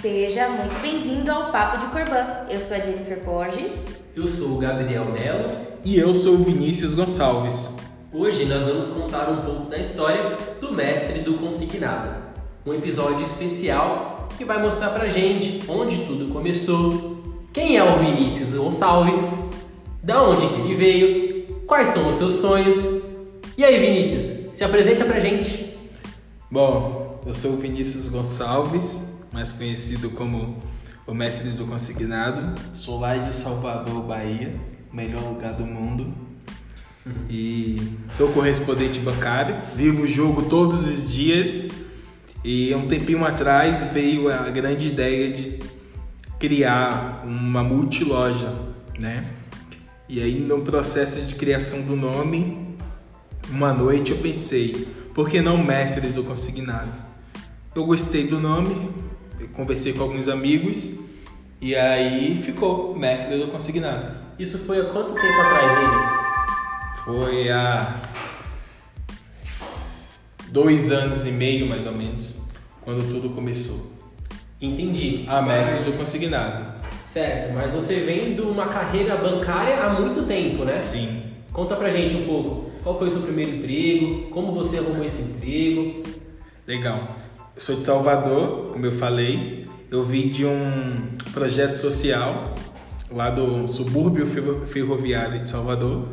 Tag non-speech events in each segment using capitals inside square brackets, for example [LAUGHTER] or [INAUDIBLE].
Seja muito bem-vindo ao Papo de Corbã. Eu sou a Jennifer Borges. Eu sou o Gabriel Melo. E eu sou o Vinícius Gonçalves. Hoje nós vamos contar um pouco da história do mestre do consignado. Um episódio especial que vai mostrar pra gente onde tudo começou, quem é o Vinícius Gonçalves, da onde que ele veio, quais são os seus sonhos. E aí, Vinícius, se apresenta pra gente. Bom, eu sou o Vinícius Gonçalves, mais conhecido como o mestre do consignado. Sou lá de Salvador, Bahia, melhor lugar do mundo. E sou correspondente bancário, vivo o jogo todos os dias. E um tempinho atrás veio a grande ideia de criar uma multiloja, né? E aí no processo de criação do nome, uma noite eu pensei, por que não mestre do consignado? Eu gostei do nome, conversei com alguns amigos e aí ficou mestre do consignado. Isso foi há quanto tempo atrás, ele? Foi há dois anos e meio, mais ou menos, quando tudo começou. Entendi. A mestre do consignado. Certo, mas você vem de uma carreira bancária há muito tempo, né? Sim. Conta pra gente um pouco. Qual foi o seu primeiro emprego? Como você arrumou esse emprego? Legal. Sou de Salvador, como eu falei. Eu vim de um projeto social lá do subúrbio ferroviário de Salvador.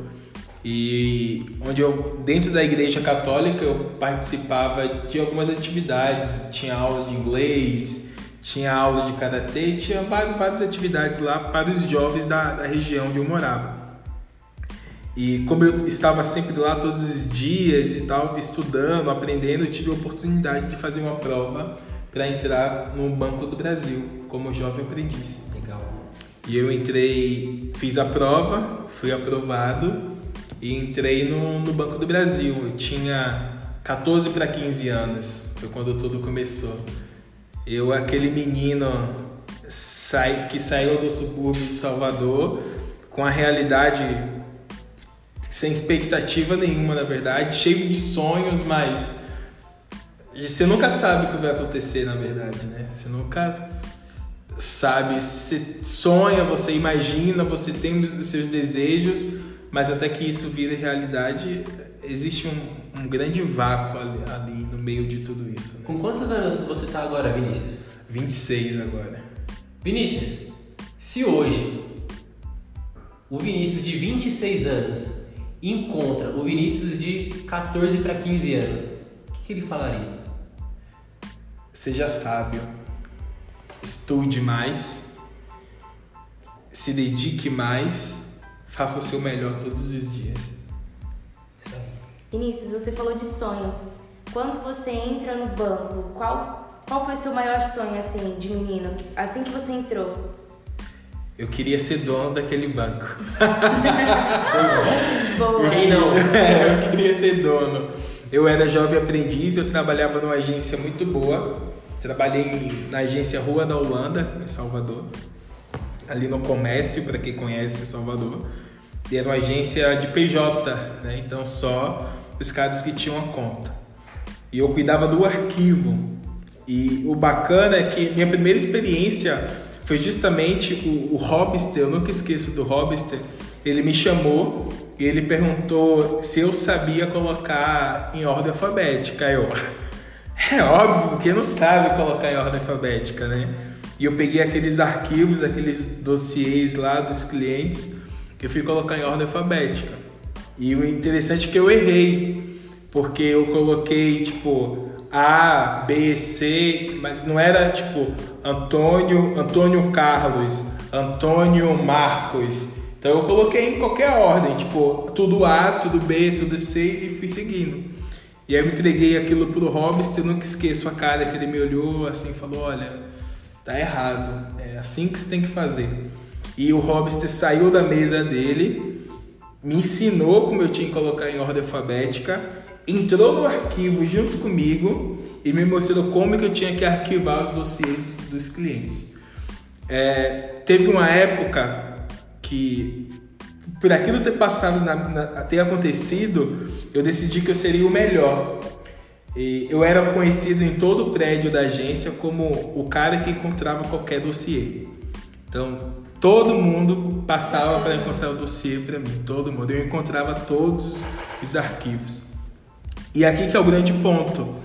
E onde eu dentro da igreja católica eu participava de algumas atividades. Tinha aula de inglês tinha aula de karatê tinha várias, várias atividades lá para os jovens da, da região onde eu morava e como eu estava sempre lá todos os dias e tal estudando aprendendo eu tive a oportunidade de fazer uma prova para entrar no Banco do Brasil como jovem aprendiz Legal. e eu entrei fiz a prova fui aprovado e entrei no, no Banco do Brasil. Eu tinha 14 para 15 anos, foi quando tudo começou. Eu, aquele menino sai, que saiu do subúrbio de Salvador, com a realidade sem expectativa nenhuma, na verdade, cheio de sonhos, mas você nunca sabe o que vai acontecer, na verdade, né? Você nunca sabe, você sonha, você imagina, você tem os seus desejos, mas até que isso vire realidade, existe um, um grande vácuo ali, ali, no meio de tudo isso. Né? Com quantos anos você está agora, Vinícius? 26 agora. Vinícius, se hoje o Vinícius de 26 anos encontra o Vinícius de 14 para 15 anos, o que, que ele falaria? Seja sábio, estude mais, se dedique mais faça o seu melhor todos os dias. Isso aí. Vinícius, você falou de sonho. Quando você entra no banco, qual, qual foi o seu maior sonho, assim, de menino? Assim que você entrou? Eu queria ser dono daquele banco. [LAUGHS] Boa. Quem não? [LAUGHS] Eu queria ser dono. Eu era jovem aprendiz, eu trabalhava numa agência muito boa. Trabalhei na agência Rua da Holanda, em Salvador. Ali no comércio, para quem conhece Salvador. E era uma agência de PJ, né? Então só os caras que tinham a conta. E eu cuidava do arquivo. E o bacana é que minha primeira experiência foi justamente o, o Hobster, eu nunca esqueço do Hobster. Ele me chamou e ele perguntou se eu sabia colocar em ordem alfabética. Eu, [LAUGHS] é óbvio, porque não sabe colocar em ordem alfabética, né? E eu peguei aqueles arquivos, aqueles dossiês lá dos clientes que eu fui colocar em ordem alfabética. E o interessante é que eu errei, porque eu coloquei tipo A, B, C, mas não era tipo Antônio, Antônio Carlos, Antônio Marcos. Então eu coloquei em qualquer ordem, tipo tudo A, tudo B, tudo C e fui seguindo. E aí eu entreguei aquilo pro Robson, eu nunca esqueço a cara que ele me olhou assim e falou: Olha, tá errado, é assim que você tem que fazer. E o Hobster saiu da mesa dele, me ensinou como eu tinha que colocar em ordem alfabética, entrou no arquivo junto comigo e me mostrou como que eu tinha que arquivar os dossiês dos clientes. É, teve uma época que, por aquilo ter passado, na, na, ter acontecido, eu decidi que eu seria o melhor. E eu era conhecido em todo o prédio da agência como o cara que encontrava qualquer dossiê. Então, todo mundo passava para encontrar o dossiê para mim, todo mundo. Eu encontrava todos os arquivos. E aqui que é o grande ponto.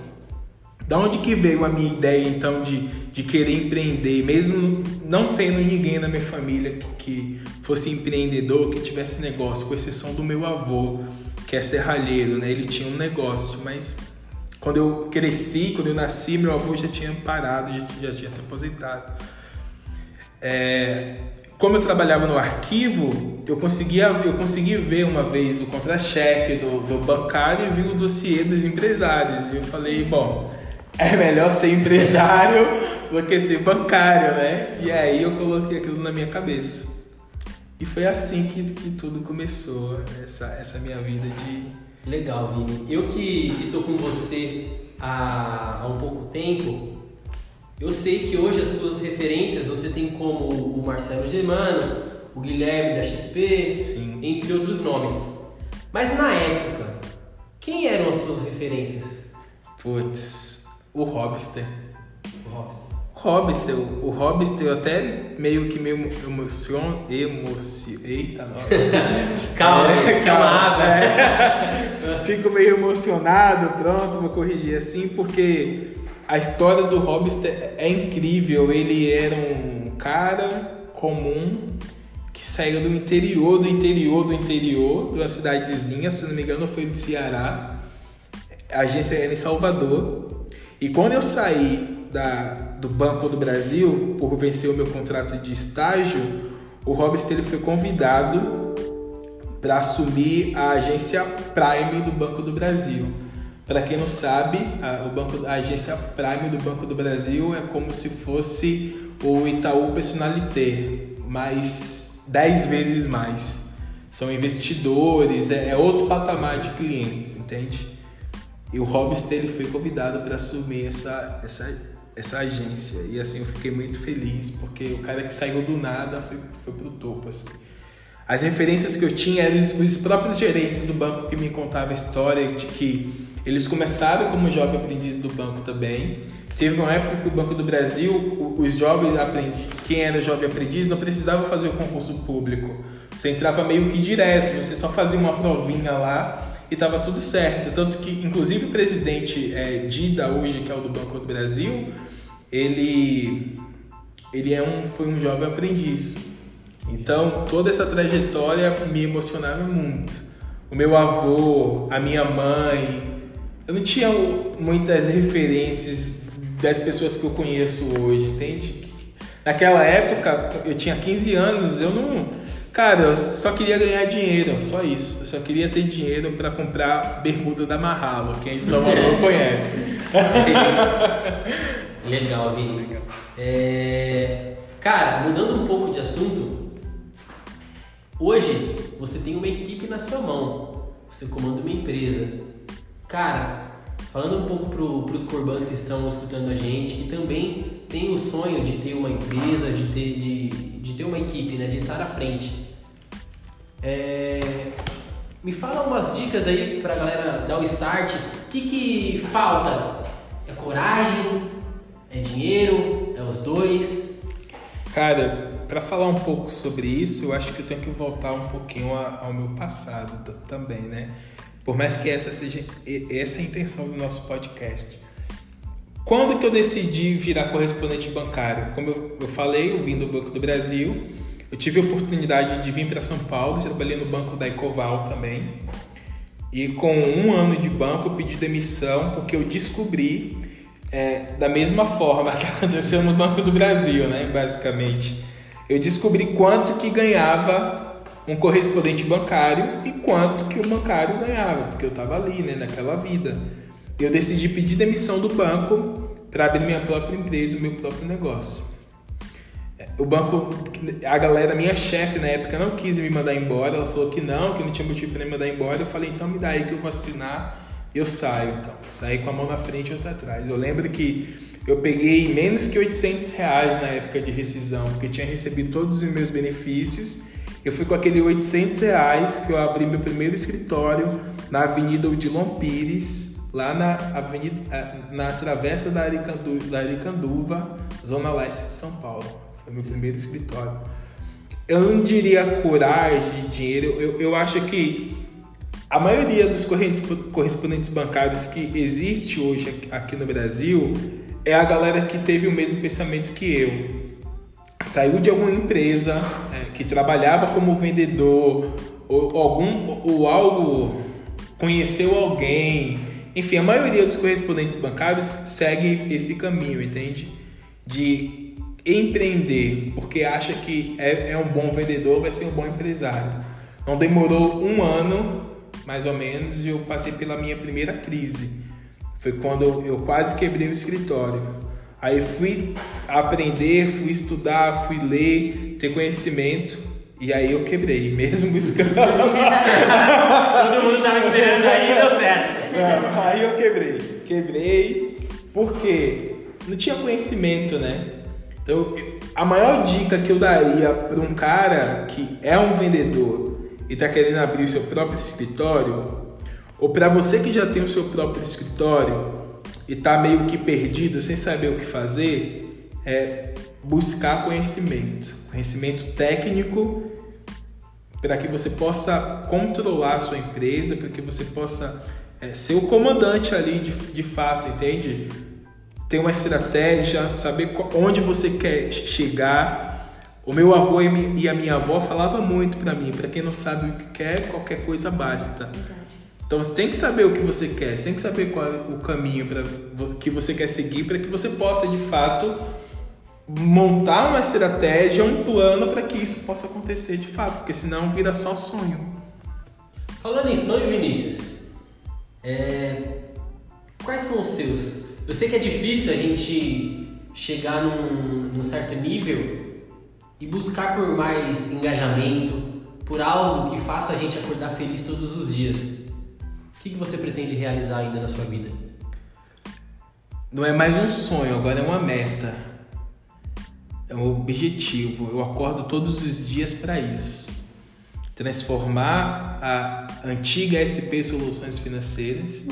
Da onde que veio a minha ideia então de, de querer empreender, mesmo não tendo ninguém na minha família que, fosse empreendedor, que tivesse negócio, com exceção do meu avô, que é serralheiro, né? Ele tinha um negócio, mas quando eu cresci, quando eu nasci, meu avô já tinha parado, já, já tinha se aposentado. É, como eu trabalhava no arquivo, eu conseguia, eu consegui ver uma vez o contra-cheque do, do bancário e vi o dossiê dos empresários. E eu falei, bom, é melhor ser empresário do que ser bancário, né? E aí eu coloquei aquilo na minha cabeça. E foi assim que, que tudo começou, essa, essa minha vida de. Legal, Vini. Eu que, tô com você há, há um pouco tempo, eu sei que hoje as suas referências você tem como o Marcelo Germano, o Guilherme da XP, Sim. entre outros nomes. Mas na época, quem eram as suas referências? Putz, o Hobster. O Robson. Hobster, o Hobster eu até meio que me emociono, emocio, eita, nossa. [LAUGHS] Calma, É, calma, é. Fico meio emocionado, pronto, vou corrigir assim, porque a história do Hobster é incrível. Ele era um cara comum que saiu do interior, do interior, do interior, de uma cidadezinha, se não me engano foi do Ceará. A agência era em Salvador. E quando eu saí da, do Banco do Brasil, por vencer o meu contrato de estágio, o Robster ele foi convidado para assumir a agência Prime do Banco do Brasil. Para quem não sabe, a, o banco, a agência Prime do Banco do Brasil é como se fosse o Itaú Personalité, mas 10 vezes mais. São investidores, é, é outro patamar de clientes, entende? E o Robster foi convidado para assumir essa, essa, essa agência. E assim, eu fiquei muito feliz, porque o cara que saiu do nada foi, foi pro topo, assim. As referências que eu tinha eram os, os próprios gerentes do banco que me contavam a história de que eles começaram como jovem aprendiz do banco também. Teve uma época que o Banco do Brasil, os jovens aprendiz, quem era jovem aprendiz não precisava fazer o concurso público. Você entrava meio que direto, você só fazia uma provinha lá e estava tudo certo. Tanto que, inclusive, o presidente é, Dida, hoje, que é o do Banco do Brasil, ele, ele é um, foi um jovem aprendiz. Então, toda essa trajetória me emocionava muito. O meu avô, a minha mãe, eu não tinha muitas referências das pessoas que eu conheço hoje, entende? Naquela época, eu tinha 15 anos, eu não. Cara, eu só queria ganhar dinheiro, só isso. Eu só queria ter dinheiro para comprar bermuda da Marralo, quem é de Salvador [LAUGHS] conhece. Legal, Vini. É, Cara, mudando um pouco de assunto, hoje você tem uma equipe na sua mão, você comanda uma empresa. Cara, falando um pouco pro, pros corbãs que estão escutando a gente, que também tem o sonho de ter uma empresa, de ter, de, de ter uma equipe, né, de estar à frente. É, me fala umas dicas aí pra galera dar o start. O que, que falta? É coragem? É dinheiro? É os dois? Cara, para falar um pouco sobre isso, eu acho que eu tenho que voltar um pouquinho ao meu passado também, né? Por mais que essa seja essa é a intenção do nosso podcast. Quando que eu decidi virar correspondente bancário? Como eu, eu falei, eu vim do Banco do Brasil. Eu tive a oportunidade de vir para São Paulo, trabalhei no banco da Ecoval também. E com um ano de banco eu pedi demissão porque eu descobri, é, da mesma forma que [LAUGHS] aconteceu no Banco do Brasil, né, basicamente. Eu descobri quanto que ganhava um correspondente bancário e quanto que o bancário ganhava, porque eu estava ali, né, naquela vida. Eu decidi pedir demissão do banco para abrir minha própria empresa, o meu próprio negócio. O banco, a galera, minha chefe na época não quis me mandar embora, ela falou que não, que não tinha motivo para me mandar embora. Eu falei, então me dá aí que eu vou assinar eu saio. Então, saí com a mão na frente e outra atrás. Eu lembro que eu peguei menos que 800 reais na época de rescisão, porque tinha recebido todos os meus benefícios. Eu fui com aquele 800 reais que eu abri meu primeiro escritório na Avenida Odilon Pires, lá na avenida, eh, na travessa da, Aricandu, da Aricanduva, zona leste de São Paulo. Foi meu primeiro escritório. Eu não diria coragem, dinheiro, eu, eu acho que a maioria dos correspondentes bancários que existe hoje aqui no Brasil é a galera que teve o mesmo pensamento que eu. Saiu de alguma empresa é, que trabalhava como vendedor ou, algum ou algo conheceu alguém. Enfim, a maioria dos correspondentes bancários segue esse caminho, entende? De empreender, porque acha que é, é um bom vendedor, vai ser um bom empresário. Não demorou um ano, mais ou menos, e eu passei pela minha primeira crise foi quando eu quase quebrei o escritório. Aí fui aprender, fui estudar, fui ler, ter conhecimento. E aí eu quebrei, [LAUGHS] mesmo buscando. Todo mundo estava esperando aí, deu certo. Não, aí eu quebrei. Quebrei porque não tinha conhecimento, né? Então, a maior dica que eu daria para um cara que é um vendedor e está querendo abrir o seu próprio escritório ou para você que já tem o seu próprio escritório e está meio que perdido, sem saber o que fazer, é buscar conhecimento, conhecimento técnico para que você possa controlar a sua empresa, para que você possa é, ser o comandante ali de, de fato, entende? Ter uma estratégia, saber onde você quer chegar. O meu avô e a minha avó falava muito para mim, para quem não sabe o que quer, qualquer coisa basta. Então você tem que saber o que você quer, você tem que saber qual é o caminho para que você quer seguir para que você possa de fato montar uma estratégia, um plano para que isso possa acontecer de fato, porque senão vira só sonho. Falando em sonho, Vinícius, é... quais são os seus? Eu sei que é difícil a gente chegar num, num certo nível e buscar por mais engajamento, por algo que faça a gente acordar feliz todos os dias. O que, que você pretende realizar ainda na sua vida? Não é mais um sonho, agora é uma meta. É um objetivo. Eu acordo todos os dias para isso. Transformar a antiga SP Soluções Financeiras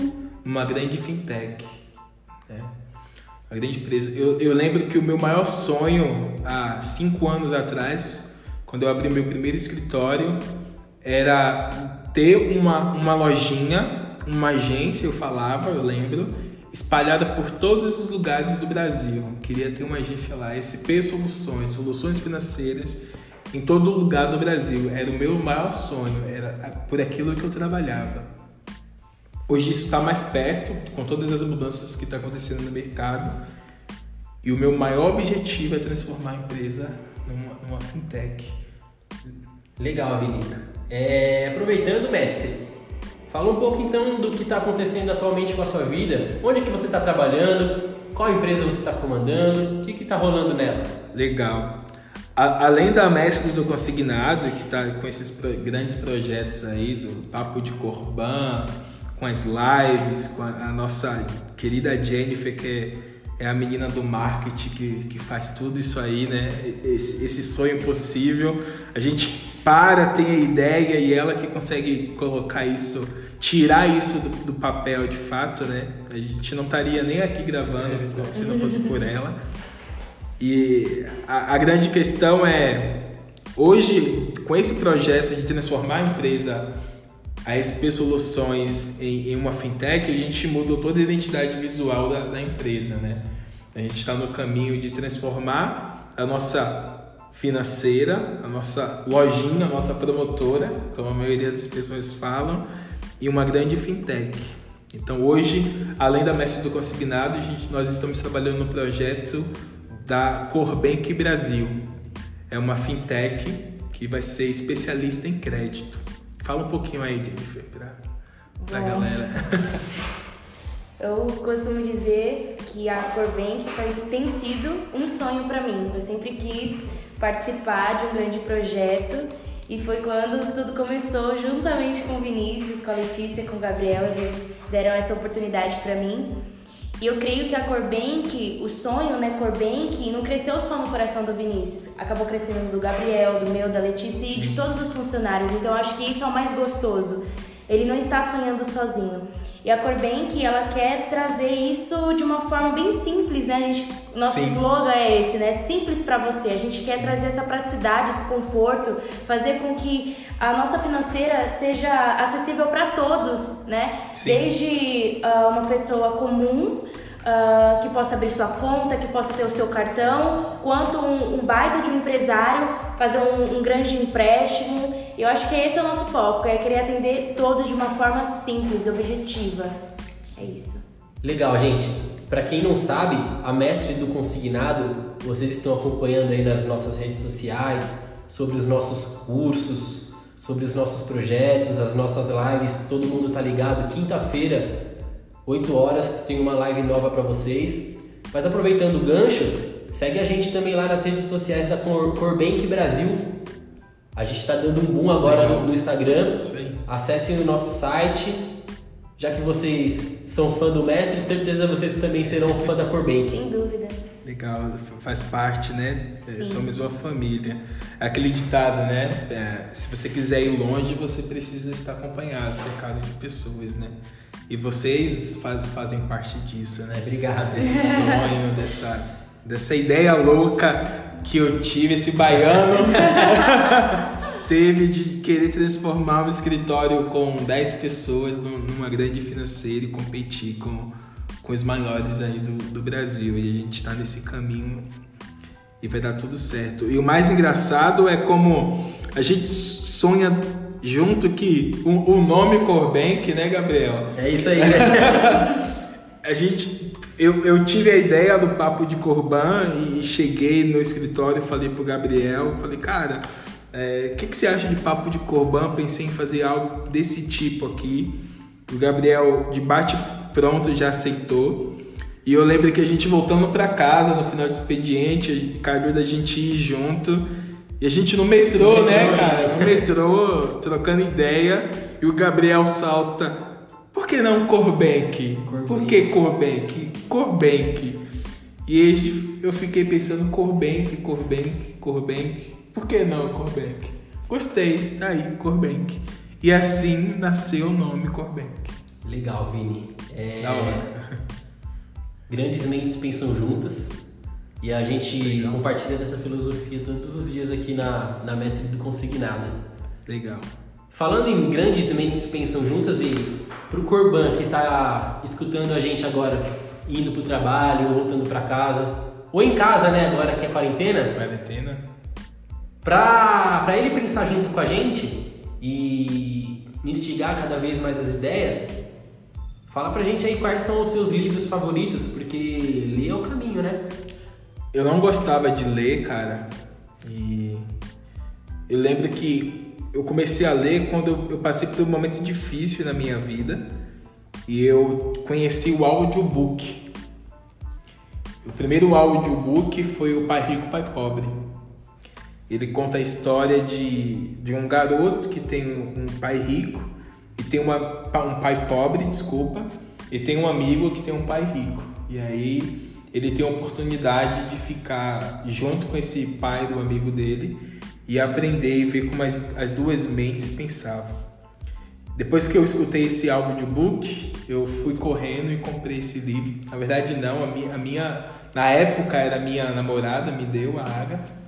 numa grande fintech. Né? Uma grande empresa. Eu, eu lembro que o meu maior sonho, há cinco anos atrás, quando eu abri meu primeiro escritório, era ter uma, uma lojinha, uma agência, eu falava, eu lembro, espalhada por todos os lugares do Brasil. Eu queria ter uma agência lá, SP Soluções, soluções financeiras em todo lugar do Brasil. Era o meu maior sonho, era por aquilo que eu trabalhava. Hoje isso está mais perto, com todas as mudanças que estão tá acontecendo no mercado. E o meu maior objetivo é transformar a empresa numa, numa fintech. Legal, Vinícius. É, aproveitando, mestre, fala um pouco então do que está acontecendo atualmente com a sua vida. Onde que você está trabalhando? Qual empresa você está comandando? O que está rolando nela? Legal. A, além da mestre do consignado, que está com esses pro, grandes projetos aí, do Papo de Corban, com as lives, com a, a nossa querida Jennifer, que é, é a menina do marketing que, que faz tudo isso aí, né? Esse, esse sonho possível. A gente para, tem a ideia e ela que consegue colocar isso, tirar isso do, do papel de fato, né? A gente não estaria nem aqui gravando é se não fosse por ela. E a, a grande questão é, hoje, com esse projeto de transformar a empresa a SP Soluções em, em, uma fintech, a gente mudou toda a identidade visual da, da empresa, né? A gente está no caminho de transformar a nossa financeira, a nossa lojinha, a nossa promotora, como a maioria das pessoas falam, e uma grande fintech. Então hoje, além da Mestre do Consignado, gente, nós estamos trabalhando no projeto da Corbank Brasil. É uma fintech que vai ser especialista em crédito. Fala um pouquinho aí, Jennifer, para a galera. [LAUGHS] Eu costumo dizer que a Corbank tem sido um sonho para mim. Eu sempre quis participar de um grande projeto e foi quando tudo começou, juntamente com o Vinícius, com a Letícia, com o Gabriel, eles deram essa oportunidade para mim. E eu creio que a Corbank, o sonho, né, Corbank, não cresceu só no coração do Vinícius, acabou crescendo do Gabriel, do meu, da Letícia e de todos os funcionários. Então eu acho que isso é o mais gostoso. Ele não está sonhando sozinho. E a Corbank, ela quer trazer isso de uma forma bem simples, né? A gente, nosso Sim. slogan é esse, né? Simples para você. A gente quer trazer essa praticidade, esse conforto, fazer com que a nossa financeira seja acessível para todos, né? Sim. Desde ah, uma pessoa comum ah, que possa abrir sua conta, que possa ter o seu cartão, quanto um, um baita de um empresário fazer um, um grande empréstimo. Eu acho que esse é o nosso foco, é querer atender todos de uma forma simples, objetiva. É isso. Legal, gente. Para quem não sabe, a Mestre do Consignado, vocês estão acompanhando aí nas nossas redes sociais sobre os nossos cursos, sobre os nossos projetos, as nossas lives, todo mundo tá ligado. Quinta-feira, 8 horas, tem uma live nova para vocês. Mas aproveitando o gancho, segue a gente também lá nas redes sociais da Cor- Corbank Brasil. A gente está dando um boom agora no, no Instagram. Acessem o nosso site. Já que vocês são fã do mestre, com certeza vocês também serão fã da Corbank. Sem dúvida. Legal, faz parte, né? É, Somos uma família. É Aquele ditado, né? É, se você quiser ir longe, você precisa estar acompanhado, cercado de pessoas, né? E vocês faz, fazem parte disso, né? Obrigado. Desse sonho, [LAUGHS] dessa, dessa ideia louca que eu tive, esse baiano [LAUGHS] teve de querer transformar um escritório com 10 pessoas num- numa grande financeira e competir com, com os maiores aí do, do Brasil. E a gente está nesse caminho e vai dar tudo certo. E o mais engraçado é como a gente sonha junto que o, o nome Corbank, né, Gabriel? É isso aí, né? [LAUGHS] A gente. Eu, eu tive a ideia do papo de Corban e cheguei no escritório e falei pro Gabriel, falei, cara, o que, que você acha de papo de Corban? Pensei em fazer algo desse tipo aqui. O Gabriel, de bate pronto, já aceitou. E eu lembro que a gente voltando pra casa no final do expediente, calhou da gente ir junto. E a gente no metrô, né, cara? No metrô, trocando ideia. E o Gabriel salta. Por que não Corbank? Por que Corbank? Corbank. E eu fiquei pensando Corbank, Corbank, Corbank. Por que não Corbank? Gostei, tá aí, Corbank. E assim nasceu o nome Corbank. Legal, Vini. É, Da hora. Grandes mentes pensam juntas. E a gente Legal. compartilha dessa filosofia todos os dias aqui na, na Mestre do Consignado. Legal. Falando em grandes mentes pensam juntas e pro Corban que tá escutando a gente agora, indo pro trabalho, voltando pra casa, ou em casa, né, agora que é quarentena, Quarentena. pra, pra ele pensar junto com a gente e instigar cada vez mais as ideias, fala pra gente aí quais são os seus livros favoritos, porque ler é o caminho, né? Eu não gostava de ler, cara. E eu lembro que eu comecei a ler quando eu- passei por um momento difícil na minha vida. E eu conheci o audiobook. O primeiro audiobook foi o Pai Rico, Pai Pobre. Ele conta a história de, de um garoto que tem um pai rico e tem uma, um pai pobre, desculpa, e tem um amigo que tem um pai rico. E aí ele tem a oportunidade de ficar junto com esse pai do amigo dele e aprender e ver como as, as duas mentes pensavam. Depois que eu escutei esse audiobook, eu fui correndo e comprei esse livro. Na verdade, não, a minha, a minha na época era minha namorada, me deu a Agatha.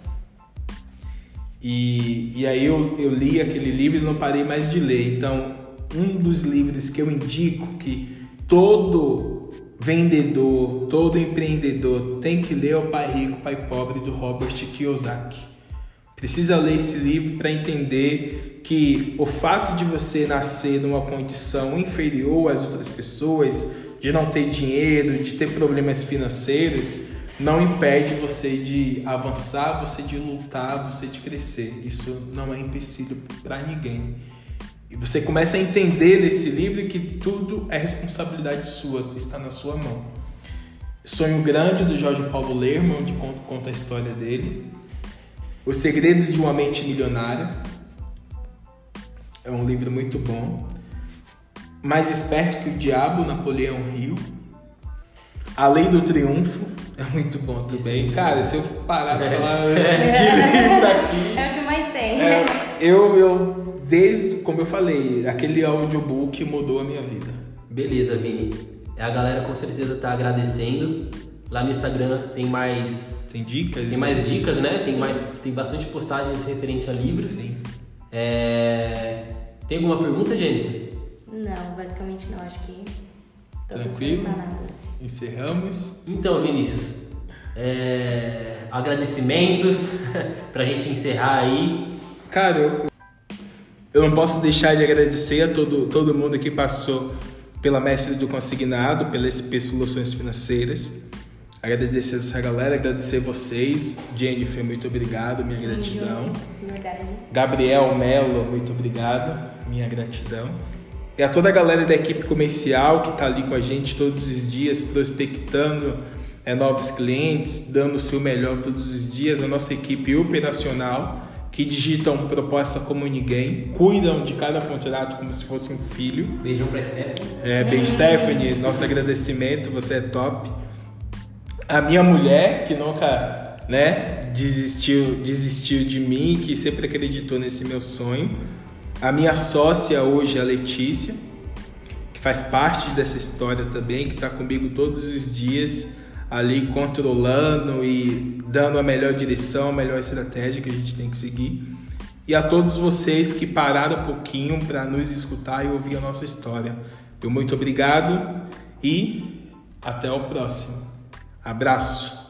E, e aí eu, eu li aquele livro e não parei mais de ler. Então, um dos livros que eu indico que todo vendedor, todo empreendedor tem que ler o Pai Rico, Pai Pobre do Robert Kiyosaki. Precisa ler esse livro para entender que o fato de você nascer numa condição inferior às outras pessoas, de não ter dinheiro, de ter problemas financeiros, não impede você de avançar, você de lutar, você de crescer. Isso não é empecilho para ninguém. E você começa a entender nesse livro que tudo é responsabilidade sua, está na sua mão. Sonho Grande, do Jorge Paulo Lerman, onde conta, a história dele. Os Segredos de uma Mente Milionária. É um livro muito bom. Mais Esperto que o Diabo, Napoleão Hill. A Lei do Triunfo é muito bom também. Cara, se eu parar pra falar de livro aqui. [LAUGHS] É o que mais tem. É, eu, eu desde, como eu falei, aquele audiobook mudou a minha vida. Beleza, Vini. A galera com certeza tá agradecendo. Lá no Instagram tem mais. Tem dicas? Tem mais dicas, né? Tem, mais, tem bastante postagens referente a livros. Sim. É... Tem alguma pergunta, Jennifer? Não, basicamente não. Acho que Tranquilo? Encerramos. Então, Vinícius, é... agradecimentos [LAUGHS] pra gente encerrar aí. Cara, eu, eu não posso deixar de agradecer a todo, todo mundo que passou pela Mestre do Consignado, pela SP Soluções Financeiras. Agradecer essa galera, agradecer vocês. Jennifer, muito obrigado, minha gratidão. Verdade. Gabriel Melo, muito obrigado, minha gratidão. E a toda a galera da equipe comercial que está ali com a gente todos os dias, prospectando é, novos clientes, dando o seu melhor todos os dias. A nossa equipe operacional, que digitam proposta como ninguém, cuidam de cada contrato como se fosse um filho. Beijão pra Stephanie. É, bem, Stephanie, nosso agradecimento, você é top. A minha mulher, que nunca né, desistiu, desistiu de mim, que sempre acreditou nesse meu sonho. A minha sócia hoje, a Letícia, que faz parte dessa história também, que está comigo todos os dias, ali controlando e dando a melhor direção, a melhor estratégia que a gente tem que seguir. E a todos vocês que pararam um pouquinho para nos escutar e ouvir a nossa história. Eu muito obrigado e até o próximo. Abraço.